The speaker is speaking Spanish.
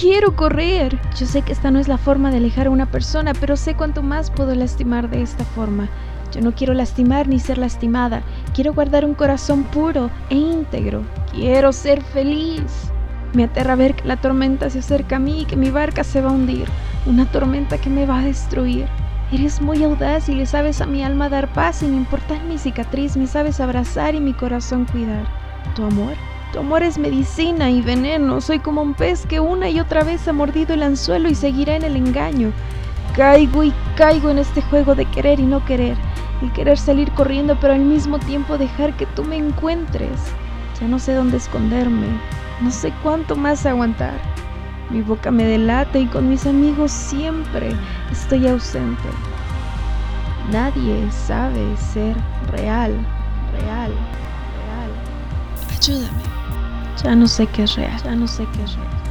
quiero correr. Yo sé que esta no es la forma de alejar a una persona, pero sé cuánto más puedo lastimar de esta forma. Yo no quiero lastimar ni ser lastimada. Quiero guardar un corazón puro e íntegro. Quiero ser feliz. Me aterra ver que la tormenta se acerca a mí y que mi barca se va a hundir. Una tormenta que me va a destruir. Eres muy audaz y le sabes a mi alma dar paz sin importar mi cicatriz. Me sabes abrazar y mi corazón cuidar. Tu amor. Tu amor es medicina y veneno. Soy como un pez que una y otra vez ha mordido el anzuelo y seguirá en el engaño. Caigo y caigo en este juego de querer y no querer el querer salir corriendo pero al mismo tiempo dejar que tú me encuentres. Ya no sé dónde esconderme, no sé cuánto más aguantar. Mi boca me delata y con mis amigos siempre estoy ausente. Nadie sabe ser real, real, real. Ayúdame. Ya no sé qué es real, ya no sé qué es real.